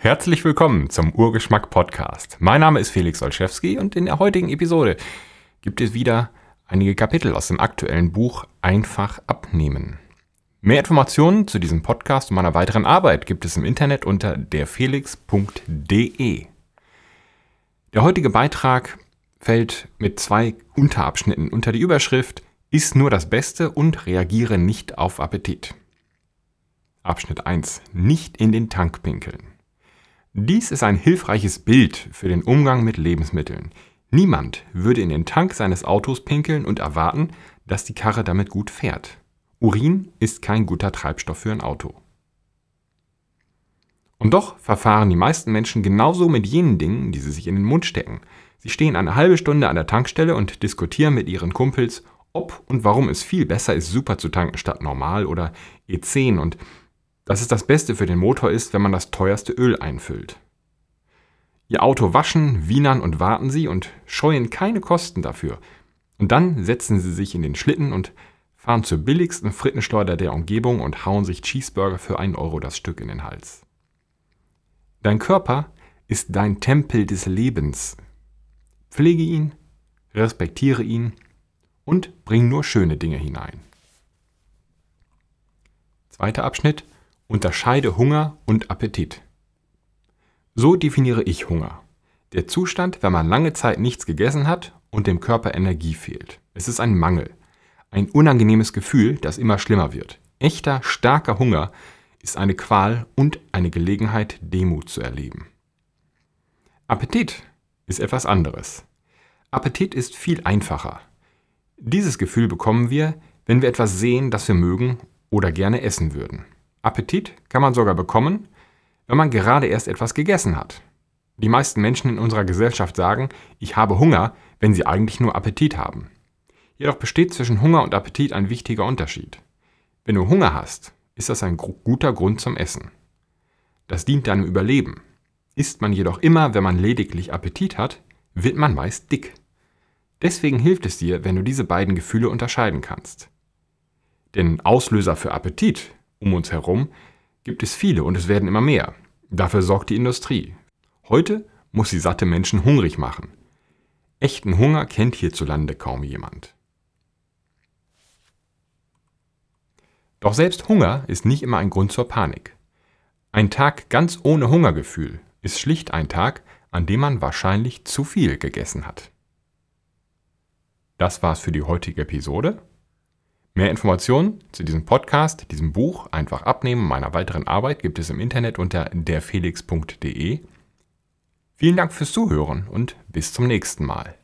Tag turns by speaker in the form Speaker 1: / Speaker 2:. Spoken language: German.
Speaker 1: Herzlich willkommen zum Urgeschmack Podcast. Mein Name ist Felix Olszewski und in der heutigen Episode gibt es wieder einige Kapitel aus dem aktuellen Buch Einfach abnehmen. Mehr Informationen zu diesem Podcast und meiner weiteren Arbeit gibt es im Internet unter derfelix.de. Der heutige Beitrag fällt mit zwei Unterabschnitten unter die Überschrift Iss nur das Beste und reagiere nicht auf Appetit. Abschnitt 1. Nicht in den Tank pinkeln. Dies ist ein hilfreiches Bild für den Umgang mit Lebensmitteln. Niemand würde in den Tank seines Autos pinkeln und erwarten, dass die Karre damit gut fährt. Urin ist kein guter Treibstoff für ein Auto. Und doch verfahren die meisten Menschen genauso mit jenen Dingen, die sie sich in den Mund stecken. Sie stehen eine halbe Stunde an der Tankstelle und diskutieren mit ihren Kumpels, ob und warum es viel besser ist, super zu tanken statt normal oder E10 und dass es das Beste für den Motor ist, wenn man das teuerste Öl einfüllt. Ihr Auto waschen, wienern und warten sie und scheuen keine Kosten dafür. Und dann setzen sie sich in den Schlitten und fahren zur billigsten Frittenschleuder der Umgebung und hauen sich Cheeseburger für einen Euro das Stück in den Hals. Dein Körper ist dein Tempel des Lebens. Pflege ihn, respektiere ihn und bring nur schöne Dinge hinein. Zweiter Abschnitt Unterscheide Hunger und Appetit. So definiere ich Hunger. Der Zustand, wenn man lange Zeit nichts gegessen hat und dem Körper Energie fehlt. Es ist ein Mangel. Ein unangenehmes Gefühl, das immer schlimmer wird. Echter, starker Hunger ist eine Qual und eine Gelegenheit, Demut zu erleben. Appetit ist etwas anderes. Appetit ist viel einfacher. Dieses Gefühl bekommen wir, wenn wir etwas sehen, das wir mögen oder gerne essen würden. Appetit kann man sogar bekommen, wenn man gerade erst etwas gegessen hat. Die meisten Menschen in unserer Gesellschaft sagen, ich habe Hunger, wenn sie eigentlich nur Appetit haben. Jedoch besteht zwischen Hunger und Appetit ein wichtiger Unterschied. Wenn du Hunger hast, ist das ein guter Grund zum Essen. Das dient deinem Überleben. Isst man jedoch immer, wenn man lediglich Appetit hat, wird man meist dick. Deswegen hilft es dir, wenn du diese beiden Gefühle unterscheiden kannst. Denn Auslöser für Appetit um uns herum gibt es viele und es werden immer mehr. Dafür sorgt die Industrie. Heute muss sie satte Menschen hungrig machen. Echten Hunger kennt hierzulande kaum jemand. Doch selbst Hunger ist nicht immer ein Grund zur Panik. Ein Tag ganz ohne Hungergefühl ist schlicht ein Tag, an dem man wahrscheinlich zu viel gegessen hat. Das war's für die heutige Episode. Mehr Informationen zu diesem Podcast, diesem Buch, einfach abnehmen, meiner weiteren Arbeit gibt es im Internet unter derfelix.de. Vielen Dank fürs Zuhören und bis zum nächsten Mal.